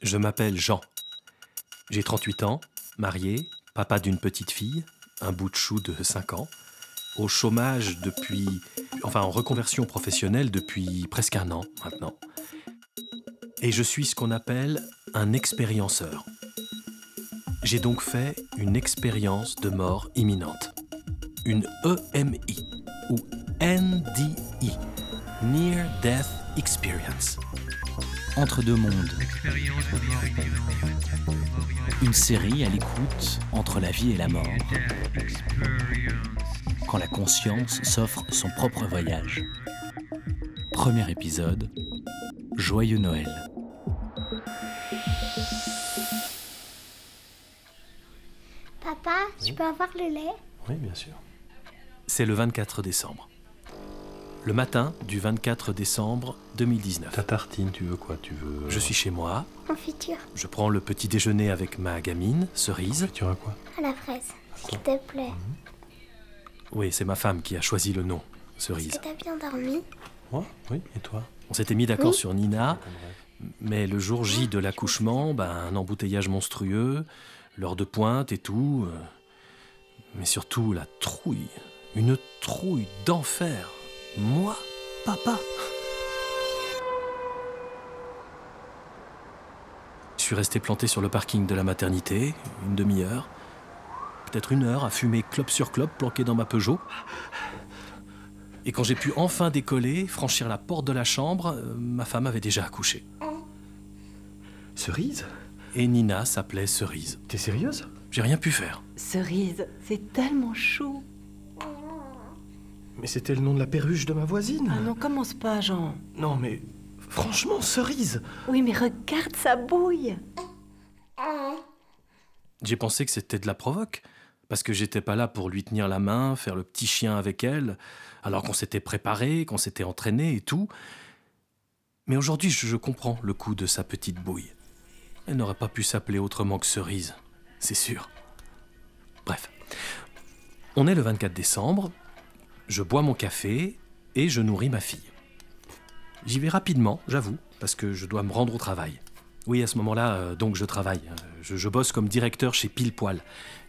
Je m'appelle Jean. J'ai 38 ans, marié, papa d'une petite fille, un bout de chou de 5 ans, au chômage depuis, enfin en reconversion professionnelle depuis presque un an maintenant. Et je suis ce qu'on appelle un expérienceur. J'ai donc fait une expérience de mort imminente. Une EMI ou NDE, Near Death Experience. Entre deux mondes. Une série à l'écoute entre la vie et la mort. Quand la conscience s'offre son propre voyage. Premier épisode. Joyeux Noël. Papa, je peux avoir le lait? Oui, bien sûr. C'est le 24 décembre. Le matin du 24 décembre 2019. Ta tartine, tu veux quoi? Tu veux. Je suis chez moi, Confiture je prends le petit déjeuner avec ma gamine, Cerise. Tu as quoi? À la fraise, s'il te plaît. Oui, c'est ma femme qui a choisi le nom, Est-ce Cerise. que t'as bien dormi? Moi? Oui, et toi? On s'était mis d'accord Oui. sur Nina, mais le jour J de l'accouchement, ben, un embouteillage monstrueux, l'heure de pointe et tout. euh, Mais surtout la trouille. Une trouille d'enfer. Moi, papa. Je suis resté planté sur le parking de la maternité, une demi-heure, peut-être une heure à fumer clope sur clope planqué dans ma Peugeot. Et quand j'ai pu enfin décoller, franchir la porte de la chambre, euh, ma femme avait déjà accouché. Cerise? Et Nina s'appelait Cerise. T'es sérieuse? J'ai rien pu faire. Cerise, c'est tellement chou. Mais c'était le nom de la perruche de ma voisine. Ah non, commence pas, Jean. Non, mais. Franchement, cerise Oui, mais regarde sa bouille. J'ai pensé que c'était de la provoque, parce que j'étais pas là pour lui tenir la main, faire le petit chien avec elle, alors qu'on s'était préparé, qu'on s'était entraîné et tout. Mais aujourd'hui, je, je comprends le coup de sa petite bouille. Elle n'aurait pas pu s'appeler autrement que Cerise, c'est sûr. Bref. On est le 24 décembre, je bois mon café et je nourris ma fille. J'y vais rapidement, j'avoue, parce que je dois me rendre au travail. Oui, à ce moment-là, euh, donc je travaille. Euh, Je, bosse comme directeur chez Pile Poil,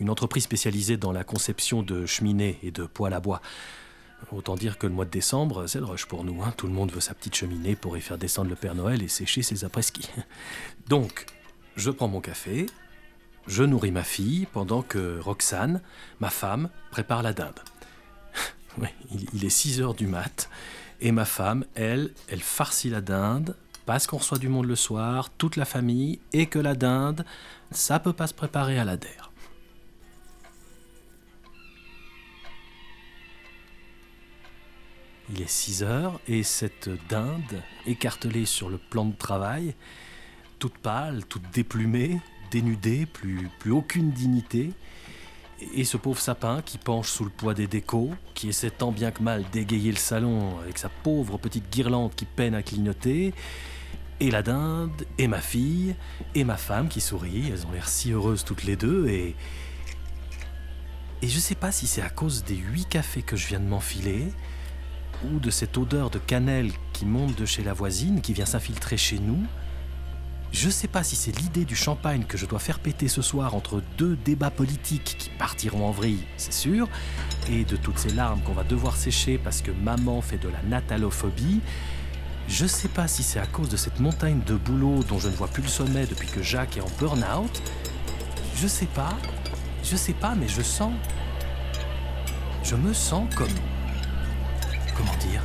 une entreprise spécialisée dans la conception de cheminées et de poêles à bois. Autant dire que le mois de décembre, c'est le rush pour nous. hein. Tout le monde veut sa petite cheminée pour y faire descendre le Père Noël et sécher ses après-ski. Donc, je prends mon café, je nourris ma fille pendant que Roxane, ma femme, prépare la dinde. Il, est 6 heures du mat. Et ma femme, elle, elle farcit la dinde parce qu'on reçoit du monde le soir, toute la famille, et que la dinde, ça peut pas se préparer à la der. Il est 6 heures et cette dinde, écartelée sur le plan de travail, toute pâle, toute déplumée, dénudée, plus aucune dignité, et ce pauvre sapin qui penche sous le poids des décos, qui essaie tant bien que mal d'égayer le salon avec sa pauvre petite guirlande qui peine à clignoter, et la dinde, et ma fille, et ma femme qui sourit, elles ont l'air si heureuses toutes les deux, et... Et je sais pas si c'est à cause des huit cafés que je viens de m'enfiler, ou de cette odeur de cannelle qui monte de chez la voisine, qui vient s'infiltrer chez nous, je sais pas si c'est l'idée du champagne que je dois faire péter ce soir entre deux débats politiques qui partiront en vrille, c'est sûr, et de toutes ces larmes qu'on va devoir sécher parce que maman fait de la natalophobie. Je sais pas si c'est à cause de cette montagne de boulot dont je ne vois plus le sommet depuis que Jacques est en burn-out. Je sais pas, je sais pas, mais je sens. Je me sens comme. Comment dire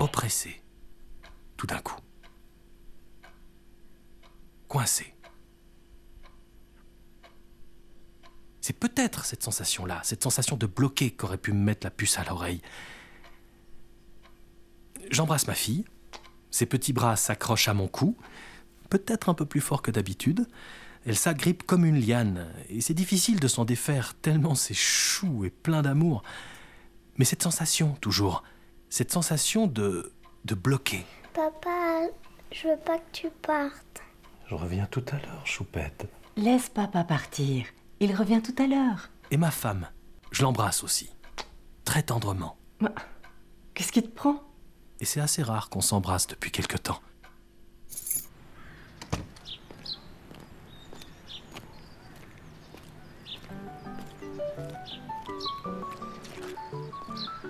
Oppressé tout d'un coup. Coincé. C'est peut-être cette sensation-là, cette sensation de bloqué qu'aurait pu me mettre la puce à l'oreille. J'embrasse ma fille, ses petits bras s'accrochent à mon cou, peut-être un peu plus fort que d'habitude. Elle s'agrippe comme une liane, et c'est difficile de s'en défaire tellement c'est chou et plein d'amour. Mais cette sensation, toujours, cette sensation de. de bloquer. Papa, je veux pas que tu partes. Je reviens tout à l'heure, choupette. Laisse papa partir. Il revient tout à l'heure. Et ma femme, je l'embrasse aussi, très tendrement. Qu'est-ce qui te prend? Et c'est assez rare qu'on s'embrasse depuis quelque temps.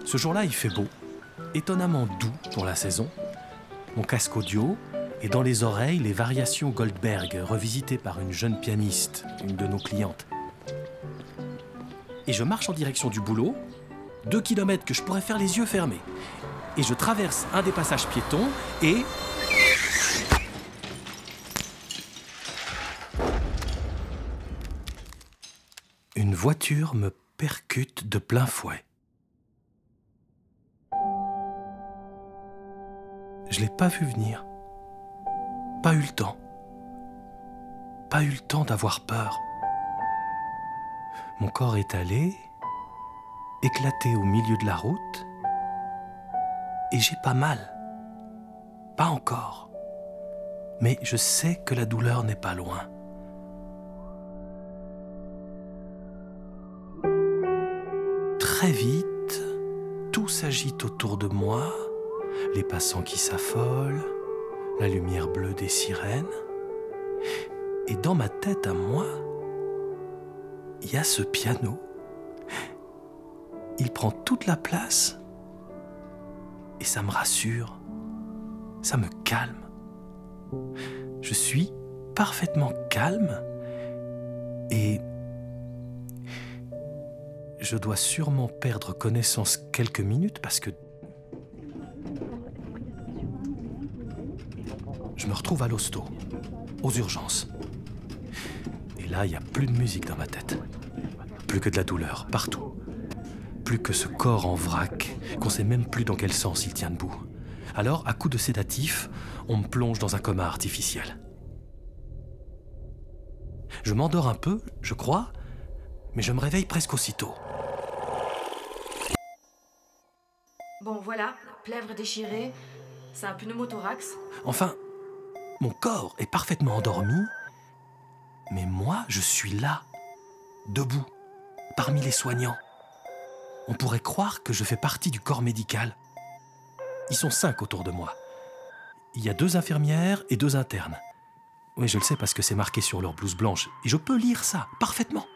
Ce jour-là, il fait beau, étonnamment doux pour la saison. Mon casque audio et dans les oreilles les variations Goldberg revisitées par une jeune pianiste, une de nos clientes. Et je marche en direction du boulot, deux kilomètres que je pourrais faire les yeux fermés. Et je traverse un des passages piétons et... Une voiture me percute de plein fouet. Je l'ai pas vu venir. Pas eu le temps. Pas eu le temps d'avoir peur. Mon corps est allé, éclaté au milieu de la route, et j'ai pas mal. Pas encore. Mais je sais que la douleur n'est pas loin. Très vite, tout s'agite autour de moi, passants qui s'affolent, la lumière bleue des sirènes. Et dans ma tête à moi, il y a ce piano. Il prend toute la place et ça me rassure, ça me calme. Je suis parfaitement calme et je dois sûrement perdre connaissance quelques minutes parce que je me retrouve à l'hosto, aux urgences. Et là, il n'y a plus de musique dans ma tête. Plus que de la douleur, partout. Plus que ce corps en vrac, qu'on sait même plus dans quel sens il tient debout. Alors, à coup de sédatif, on me plonge dans un coma artificiel. Je m'endors un peu, je crois, mais je me réveille presque aussitôt. Bon, voilà, plèvre déchirée, c'est un pneumothorax. Enfin, mon corps est parfaitement endormi, mais moi, je suis là, debout, parmi les soignants. On pourrait croire que je fais partie du corps médical. Ils sont cinq autour de moi. Il y a deux infirmières et deux internes. Oui, je le sais parce que c'est marqué sur leur blouse blanche, et je peux lire ça parfaitement.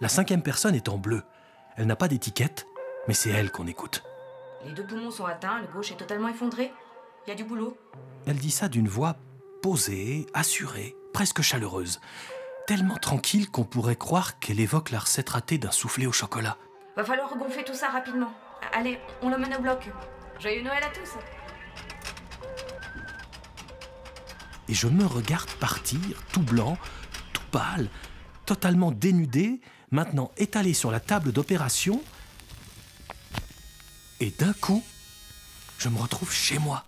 La cinquième personne est en bleu. Elle n'a pas d'étiquette, mais c'est elle qu'on écoute. Les deux poumons sont atteints, le gauche est totalement effondré. Il y a du boulot. Elle dit ça d'une voix posée, assurée, presque chaleureuse. Tellement tranquille qu'on pourrait croire qu'elle évoque la recette ratée d'un soufflé au chocolat. Va falloir regonfler tout ça rapidement. Allez, on l'emmène au bloc. Joyeux Noël à tous. Et je me regarde partir, tout blanc, tout pâle, totalement dénudé, maintenant étalé sur la table d'opération. Et d'un coup, je me retrouve chez moi.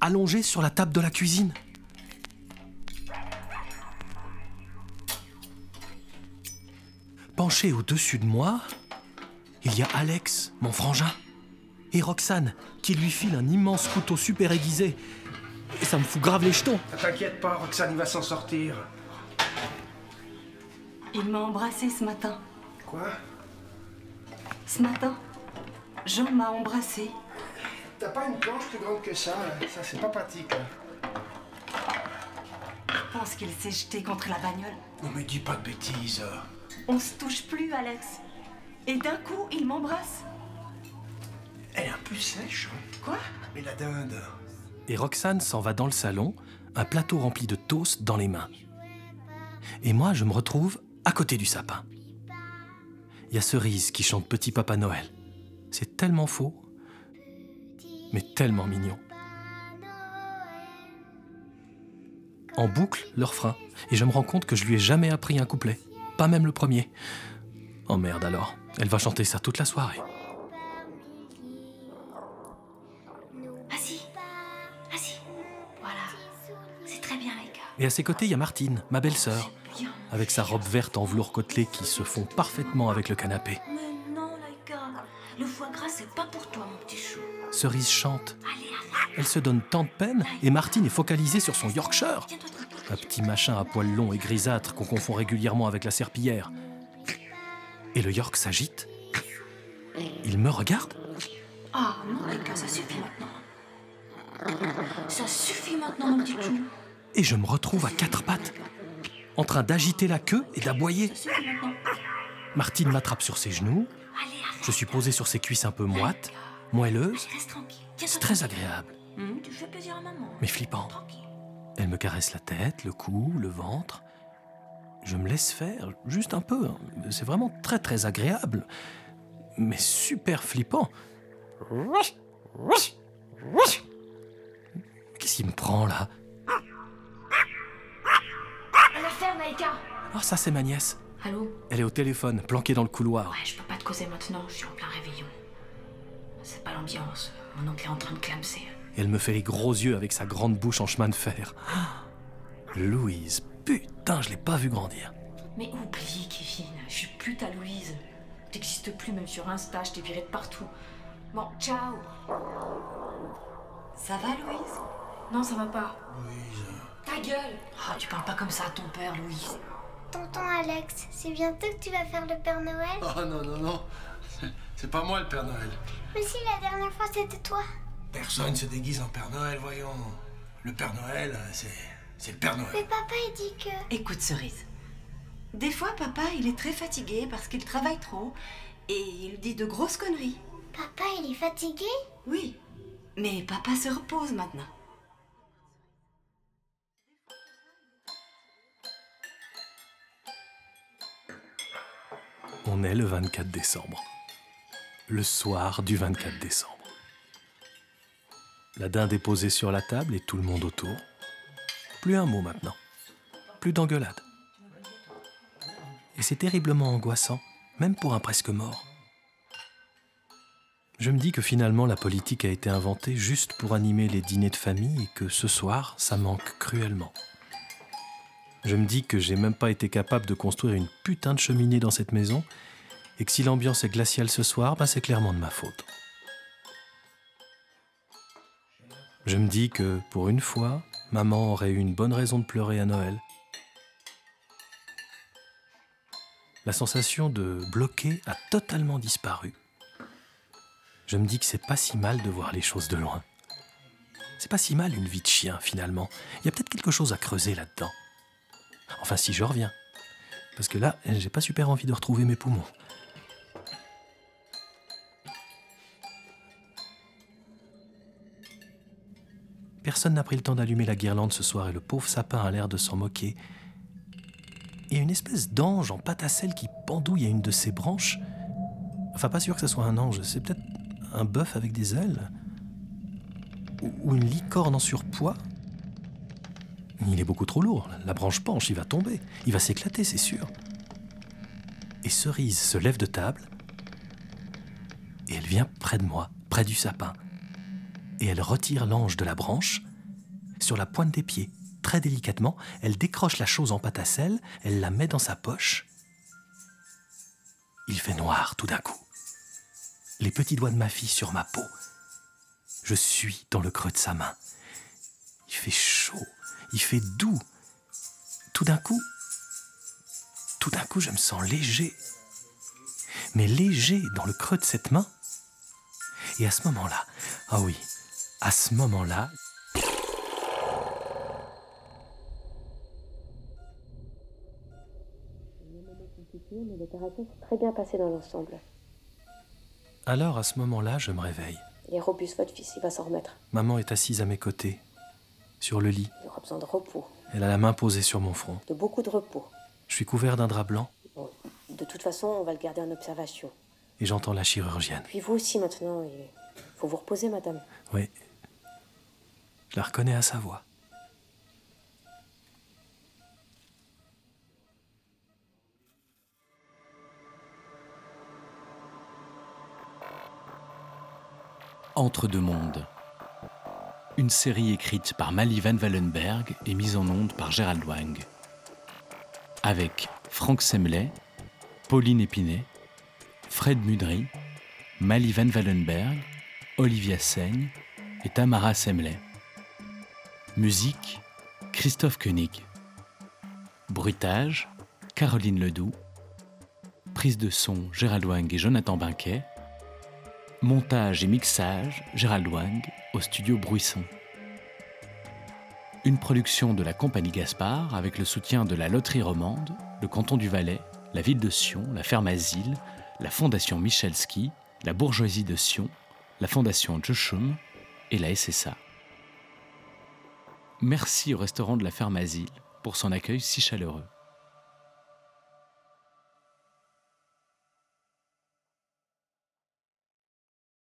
Allongé sur la table de la cuisine. Penché au-dessus de moi, il y a Alex, mon frangin, et Roxane, qui lui file un immense couteau super aiguisé. Et ça me fout grave les jetons. T'inquiète pas, Roxane, il va s'en sortir. Il m'a embrassé ce matin. Quoi? Ce matin, Jean m'a embrassé. T'as pas une planche plus grande que ça hein Ça, c'est pas pratique. hein. Je pense qu'il s'est jeté contre la bagnole. Non, mais dis pas de bêtises. On se touche plus, Alex. Et d'un coup, il m'embrasse. Elle est un peu sèche. hein. Quoi? Mais la dinde. Et Roxane s'en va dans le salon, un plateau rempli de toast dans les mains. Et moi, je me retrouve à côté du sapin. Il y a Cerise qui chante Petit Papa Noël. C'est tellement faux, mais tellement mignon. En boucle, le refrain. Et je me rends compte que je lui ai jamais appris un couplet. Pas même le premier. Oh merde alors, elle va chanter ça toute la soirée. Vas-y. Vas-y. Voilà. C'est très bien, les gars. Et à ses côtés, il y a Martine, ma belle-sœur, avec sa robe verte en velours côtelé qui se fond parfaitement avec le canapé. Mais non, les gars. Le foie gras, c'est pas pour toi, mon petit chou. Cerise chante. Elle se donne tant de peine et Martine est focalisée sur son Yorkshire. Un petit machin à poils longs et grisâtres qu'on confond régulièrement avec la serpillière. Et le York s'agite. Il me regarde. Oh, Ah non, Laika, ça suffit maintenant. Ça suffit maintenant, mon petit chou. Et je me retrouve à quatre pattes, en train d'agiter la queue et d'aboyer. Martine m'attrape sur ses genoux. Je suis posé sur ses cuisses un peu moites, moelleuses. Reste tranquille. C'est très agréable, tu fais plaisir à maman. mais flippant. Tranquille. Elle me caresse la tête, le cou, le ventre. Je me laisse faire, juste un peu. hein. C'est vraiment très très agréable, mais super flippant. Qu'est-ce qu'il me prend là? À la ferme, Aïka Ah, ça c'est ma nièce. Allô? Elle est au téléphone, planquée dans le couloir. Ouais, je peux pas te causer maintenant, je suis en plein réveillon. C'est pas l'ambiance. Mon oncle est en train de clamser. Et elle me fait les gros yeux avec sa grande bouche en chemin de fer. Ah, Louise, putain, je l'ai pas vue grandir. Mais oublie, Kevin, je suis plus ta Louise. T'existes plus même sur Insta, je t'ai viré de partout. Bon, ciao Ça va, Louise? Non, ça va pas. Ta gueule Ah, tu parles pas comme ça à ton père, Louise. Tonton Alex, c'est bientôt que tu vas faire le Père Noël? Oh non, non, non. C'est- pas moi le Père Noël. Mais si la dernière fois c'était toi. Personne se déguise en Père Noël, voyons. Le Père Noël, c'est. C'est le Père Mais Noël. papa il dit que. Écoute, Cerise. Des fois, papa, il est très fatigué parce qu'il travaille trop et il dit de grosses conneries. Papa il est fatigué? Oui, mais papa se repose maintenant. On est le 24 décembre. Le soir du 24 décembre. La dinde est sur la table et tout le monde autour. Plus un mot maintenant. Plus d'engueulade. Et c'est terriblement angoissant, même pour un presque mort. Je me dis que finalement la politique a été inventée juste pour animer les dîners de famille et que ce soir, ça manque cruellement. Je me dis que j'ai même pas été capable de construire une putain de cheminée dans cette maison et que si l'ambiance est glaciale ce soir, bah c'est clairement de ma faute. Je me dis que pour une fois, maman aurait eu une bonne raison de pleurer à Noël. La sensation de bloquer a totalement disparu. Je me dis que c'est pas si mal de voir les choses de loin. C'est pas si mal une vie de chien finalement. Il y a peut-être quelque chose à creuser là-dedans. Enfin, si je reviens. Parce que là, j'ai pas super envie de retrouver mes poumons. Personne n'a pris le temps d'allumer la guirlande ce soir et le pauvre sapin a l'air de s'en moquer. A une espèce d'ange en pâte qui pendouille à une de ses branches. Enfin, pas sûr que ce soit un ange, c'est peut-être un bœuf avec des ailes. Ou une licorne en surpoids. Il est beaucoup trop lourd. La branche penche, il va tomber. Il va s'éclater, c'est sûr. Et Cerise se lève de table. Et elle vient près de moi, près du sapin. Et elle retire l'ange de la branche. Sur la pointe des pieds, très délicatement, elle décroche la chose en pâte elle la met dans sa poche. Il fait noir tout d'un coup. Les petits doigts de ma fille sur ma peau. Je suis dans le creux de sa main. Il fait chaud, il fait doux. Tout d'un coup, tout d'un coup, je me sens léger. Mais léger dans le creux de cette main. Et à ce moment-là, ah oui, à ce moment-là, mais l'opération s'est très bien passée dans l'ensemble. alors à ce moment-là, je me réveille. Il est robuste, votre fils, il va s'en remettre. Maman est assise à mes côtés, sur le lit. Il aura besoin de repos, Elle a la main posée sur mon front. de beaucoup de repos. Je suis couvert d'un drap blanc Bon, de toute façon, on va le garder en observation. et j'entends la chirurgienne. Puis vous aussi maintenant, il faut vous reposer, madame. Oui. Je la reconnais à sa voix. Entre deux mondes. Une série écrite par Mali Van Wallenberg et mise en onde par Gérald Wang. Avec Franck Semley, Pauline Épinay, Fred Mudry, Mali Van Wallenberg, Olivia Seigne et Tamara Semley. Musique Christophe Koenig. Bruitage Caroline Ledoux. Prise de son Gérald Wang et Jonathan Binquet. Montage et mixage, Gérald Wang, au studio Bruisson. Une production de la Compagnie Gaspard avec le soutien de la Loterie Romande, le canton du Valais, la ville de Sion, la ferme Asile, la Fondation Michelski, la bourgeoisie de Sion, la Fondation Joshum et la SSA. Merci au restaurant de la ferme Asile pour son accueil si chaleureux.